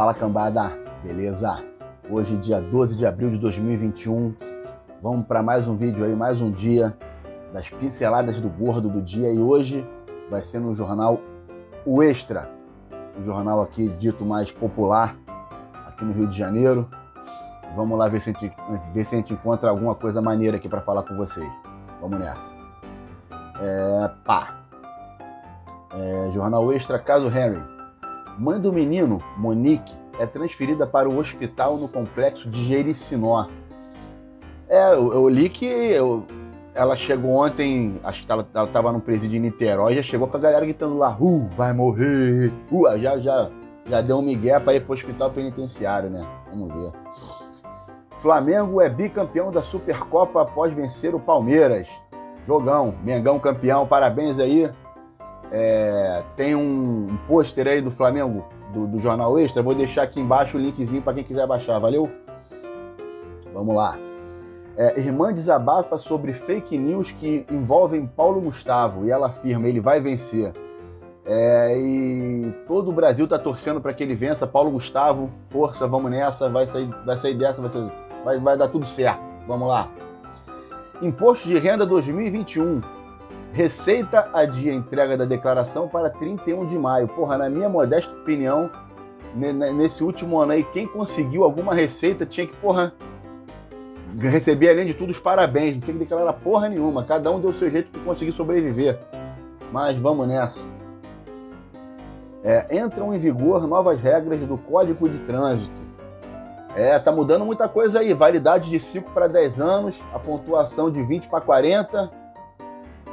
Fala cambada, beleza? Hoje, dia 12 de abril de 2021, vamos para mais um vídeo aí, mais um dia das pinceladas do gordo do dia e hoje vai ser no jornal O Extra, o jornal aqui dito mais popular aqui no Rio de Janeiro. Vamos lá ver se a gente, ver se a gente encontra alguma coisa maneira aqui para falar com vocês. Vamos nessa. É, pá. É, jornal Extra, caso Henry. Mãe do menino, Monique, é transferida para o hospital no complexo de Jericinó. É, eu, eu li que eu, ela chegou ontem, acho que ela, estava no presídio em Niterói, já chegou com a galera gritando lá, uh, vai morrer, uh, já, já, já deu um migué para ir para o hospital penitenciário, né? Vamos ver. Flamengo é bicampeão da Supercopa após vencer o Palmeiras. Jogão, Mengão campeão, parabéns aí. É, tem um, pôster aí do Flamengo, do, do, Jornal Extra. Vou deixar aqui embaixo o linkzinho para quem quiser baixar, valeu? Vamos lá. É, irmã desabafa sobre fake news que envolvem Paulo Gustavo e ela afirma ele vai vencer. É, e todo o Brasil está torcendo para que ele vença. Paulo Gustavo, força, vamos nessa, vai sair, vai sair dessa, vai, ser, vai, vai dar tudo certo. Vamos lá. Imposto de renda 2021. Receita adia entrega da declaração para 31 de maio. Porra, na minha modesta opinião, nesse último ano aí, quem conseguiu alguma receita tinha que, porra, receber além de tudo os parabéns. Não tinha que declarar porra nenhuma. Cada um deu o seu jeito de conseguir sobreviver. Mas vamos nessa. É, entram em vigor novas regras do Código de Trânsito. É, tá mudando muita coisa aí. Validade de 5 para 10 anos, a pontuação de 20 para 40.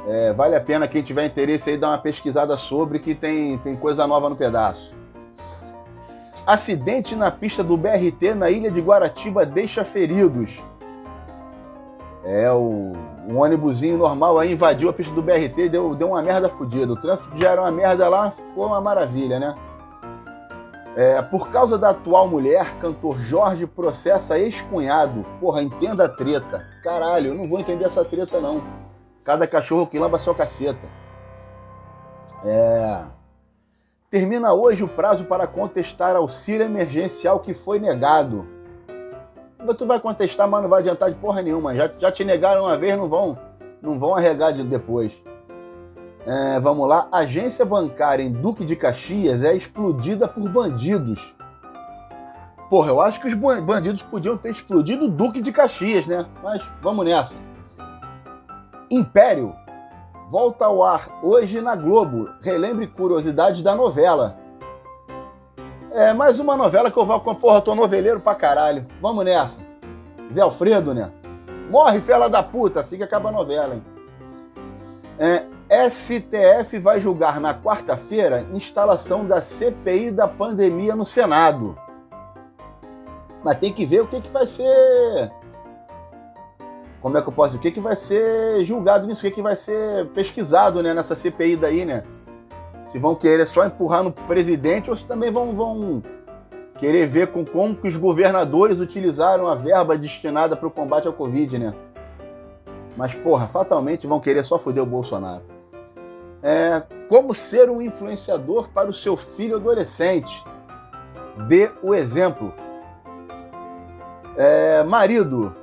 É, vale a pena quem tiver interesse aí dar uma pesquisada sobre que tem, tem coisa nova no pedaço. Acidente na pista do BRT na ilha de Guaratiba deixa feridos. É, o, um ônibusinho normal aí invadiu a pista do BRT deu, deu uma merda fodida. O trânsito já era uma merda lá, ficou uma maravilha, né? É, por causa da atual mulher, cantor Jorge processa ex-cunhado. Porra, entenda a treta. Caralho, eu não vou entender essa treta, não. Cada cachorro que lamba sua caceta. É... Termina hoje o prazo para contestar auxílio emergencial que foi negado. Tu vai contestar, mas não vai adiantar de porra nenhuma. Já, já te negaram uma vez, não vão, não vão arregar de depois. É, vamos lá. Agência bancária em Duque de Caxias é explodida por bandidos. Porra, eu acho que os bandidos podiam ter explodido o Duque de Caxias, né? Mas vamos nessa. Império volta ao ar hoje na Globo. Relembre curiosidades da novela. É mais uma novela que eu vou com. Porra, tô noveleiro pra caralho. Vamos nessa. Zé Alfredo, né? Morre, fela da puta, assim que acaba a novela, hein? É, STF vai julgar na quarta-feira instalação da CPI da pandemia no Senado. Mas tem que ver o que, que vai ser. Como é que eu posso dizer? O que, que vai ser julgado nisso? O que, que vai ser pesquisado né, nessa CPI daí, né? Se vão querer só empurrar no presidente ou se também vão, vão querer ver com como que os governadores utilizaram a verba destinada para o combate ao Covid, né? Mas, porra, fatalmente vão querer só foder o Bolsonaro. É, como ser um influenciador para o seu filho adolescente. Dê o exemplo. É, marido.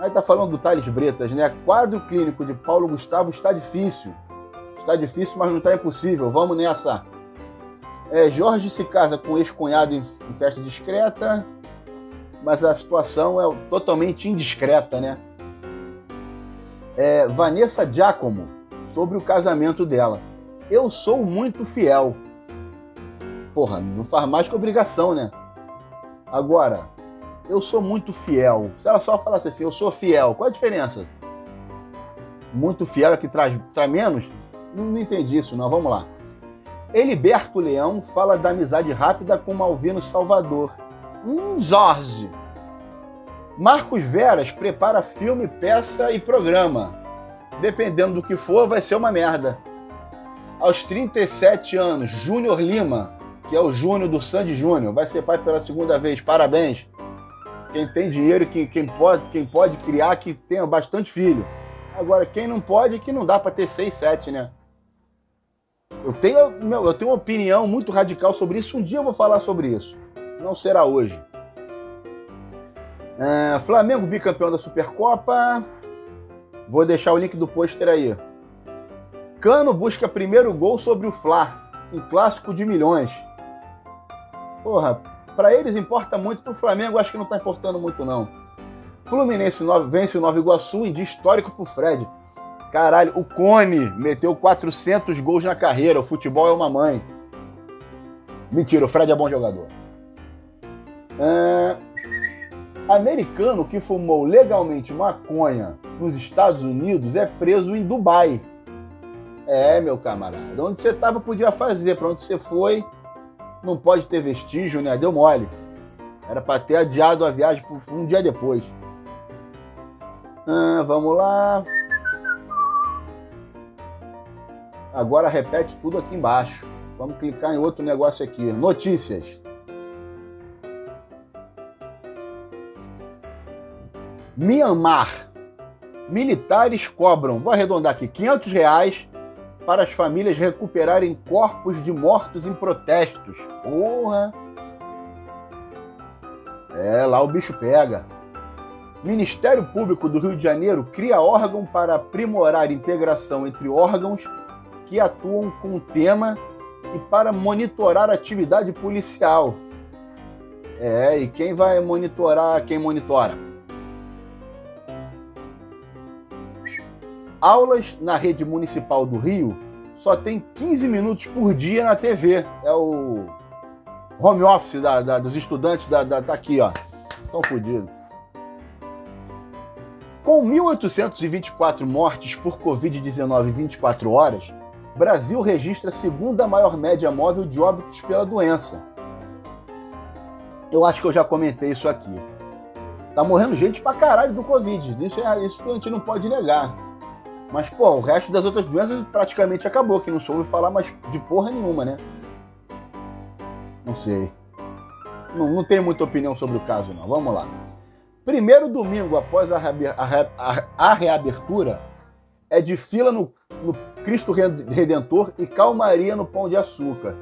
Aí tá falando do Thales Bretas, né? Quadro clínico de Paulo Gustavo está difícil. Está difícil, mas não está impossível. Vamos nessa. É, Jorge se casa com ex-cunhado em, em festa discreta, mas a situação é totalmente indiscreta, né? É, Vanessa Giacomo sobre o casamento dela. Eu sou muito fiel. Porra, não faz mais que obrigação, né? Agora, eu sou muito fiel. Se ela só falasse assim, eu sou fiel, qual a diferença? Muito fiel é que traz, traz menos? Não, não entendi isso, não. Vamos lá. Eliberto Leão fala da amizade rápida com Malvino Salvador. Hum, Jorge. Marcos Veras prepara filme, peça e programa dependendo do que for, vai ser uma merda. Aos 37 anos, Júnior Lima, que é o Júnior do Sandy Júnior, vai ser pai pela segunda vez. Parabéns. Quem tem dinheiro, quem, pode, quem pode criar, que tenha bastante filho. Agora, quem não pode, que não dá para ter 6, 7, né? Eu tenho, eu tenho uma opinião muito radical sobre isso. Um dia eu vou falar sobre isso. não será hoje. É, Flamengo bicampeão da Supercopa. Vou deixar o link do pôster aí. Cano busca primeiro gol sobre o Fla, em clássico de milhões. Porra, para eles importa muito, pro Flamengo acho que não tá importando muito não. Fluminense vence o Nova Iguaçu em dia histórico pro Fred. Caralho, o Cone meteu 400 gols na carreira. O futebol é uma mãe. Mentira, o Fred é bom jogador. É... Americano que fumou legalmente maconha nos Estados Unidos é preso em Dubai. É, meu camarada. Onde você tava podia fazer, para onde você foi, não pode ter vestígio, né? Deu mole. Era para ter adiado a viagem por um dia depois. Ah, vamos lá. Agora repete tudo aqui embaixo. Vamos clicar em outro negócio aqui. Notícias. Mianmar. Militares cobram, vou arredondar aqui, 500 reais para as famílias recuperarem corpos de mortos em protestos. Porra! É, lá o bicho pega. Ministério Público do Rio de Janeiro cria órgão para aprimorar integração entre órgãos que atuam com o tema e para monitorar a atividade policial. É, e quem vai monitorar quem monitora? Aulas na rede municipal do Rio só tem 15 minutos por dia na TV. É o home office da, da, dos estudantes da, da, tá aqui, ó. Estão fodidos. Com 1.824 mortes por Covid-19 em 24 horas, Brasil registra a segunda maior média móvel de óbitos pela doença. Eu acho que eu já comentei isso aqui. Tá morrendo gente pra caralho do Covid. Isso, é, isso a gente não pode negar. Mas, pô, o resto das outras doenças praticamente acabou, que não soube falar mais de porra nenhuma, né? Não sei. Não, não tenho muita opinião sobre o caso, não. Vamos lá. Primeiro domingo após a, a, a, a reabertura é de fila no, no Cristo Redentor e calmaria no Pão de Açúcar.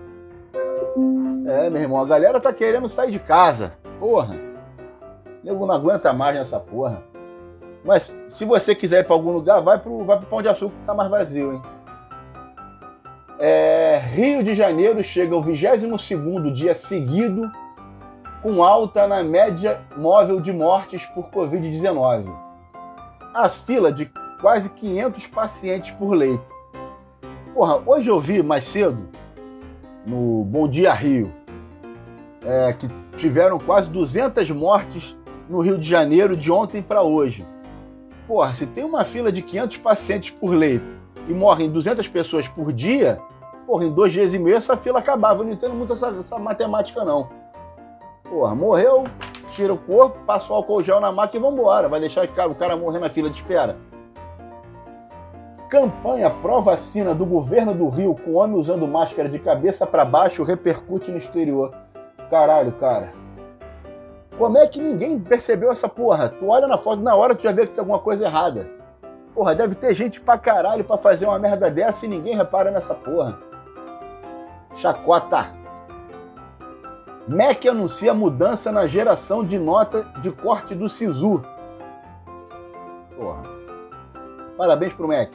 É, meu irmão, a galera tá querendo sair de casa. Porra. Nego não aguenta mais nessa porra. Mas se você quiser ir para algum lugar, vai pro, vai pro Pão de Açúcar que tá mais vazio, hein? É, Rio de Janeiro chega ao 22 dia seguido com alta na média móvel de mortes por Covid-19. A fila de quase 500 pacientes por leito. Porra, hoje eu vi mais cedo, no Bom Dia Rio, é, que tiveram quase 200 mortes no Rio de Janeiro de ontem para hoje. Porra, se tem uma fila de 500 pacientes por leito e morrem 200 pessoas por dia, porra, em dois dias e meio essa fila acabava. Eu não entendo muito essa, essa matemática, não. Porra, morreu, tira o corpo, passa o álcool gel na máquina e vambora. Vai deixar o cara morrer na fila de espera. Campanha pró-vacina do governo do Rio com homem usando máscara de cabeça para baixo repercute no exterior. Caralho, cara. Como é que ninguém percebeu essa porra? Tu olha na foto, na hora tu já vê que tem alguma coisa errada. Porra, deve ter gente pra caralho pra fazer uma merda dessa e ninguém repara nessa porra. Chacota. MEC anuncia mudança na geração de nota de corte do SISU. Porra. Parabéns pro MEC.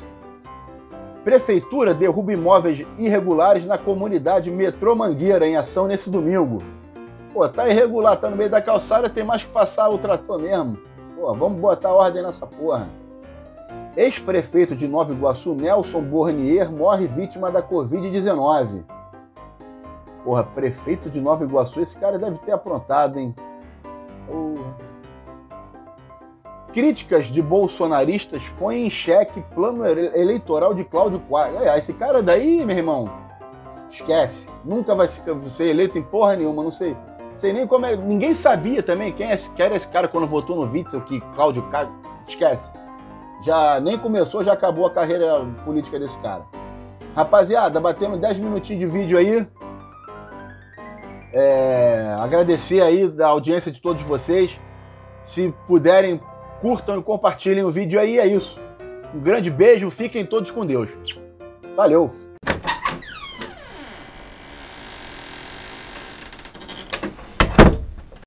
Prefeitura derruba imóveis irregulares na comunidade Metrô Mangueira em ação nesse domingo. Pô, tá irregular, tá no meio da calçada, tem mais que passar o trator mesmo. Pô, vamos botar ordem nessa porra. Ex-prefeito de Nova Iguaçu, Nelson Bornier, morre vítima da Covid-19. Porra, prefeito de Nova Iguaçu, esse cara deve ter aprontado, hein? Porra. Críticas de bolsonaristas põem em xeque plano eleitoral de Cláudio Quadros. Esse cara daí, meu irmão, esquece. Nunca vai ser eleito em porra nenhuma, não sei. Sei nem como é. Ninguém sabia também quem, é, era esse cara quando votou no Witzel, que Cláudio Quadros. Esquece. Já nem começou, já acabou a carreira política desse cara. Rapaziada, batendo 10 minutinhos de vídeo aí. É, agradecer aí da audiência de todos vocês. Se puderem curtam e compartilhem o vídeo aí. É isso. Um grande beijo, fiquem todos com Deus. Valeu!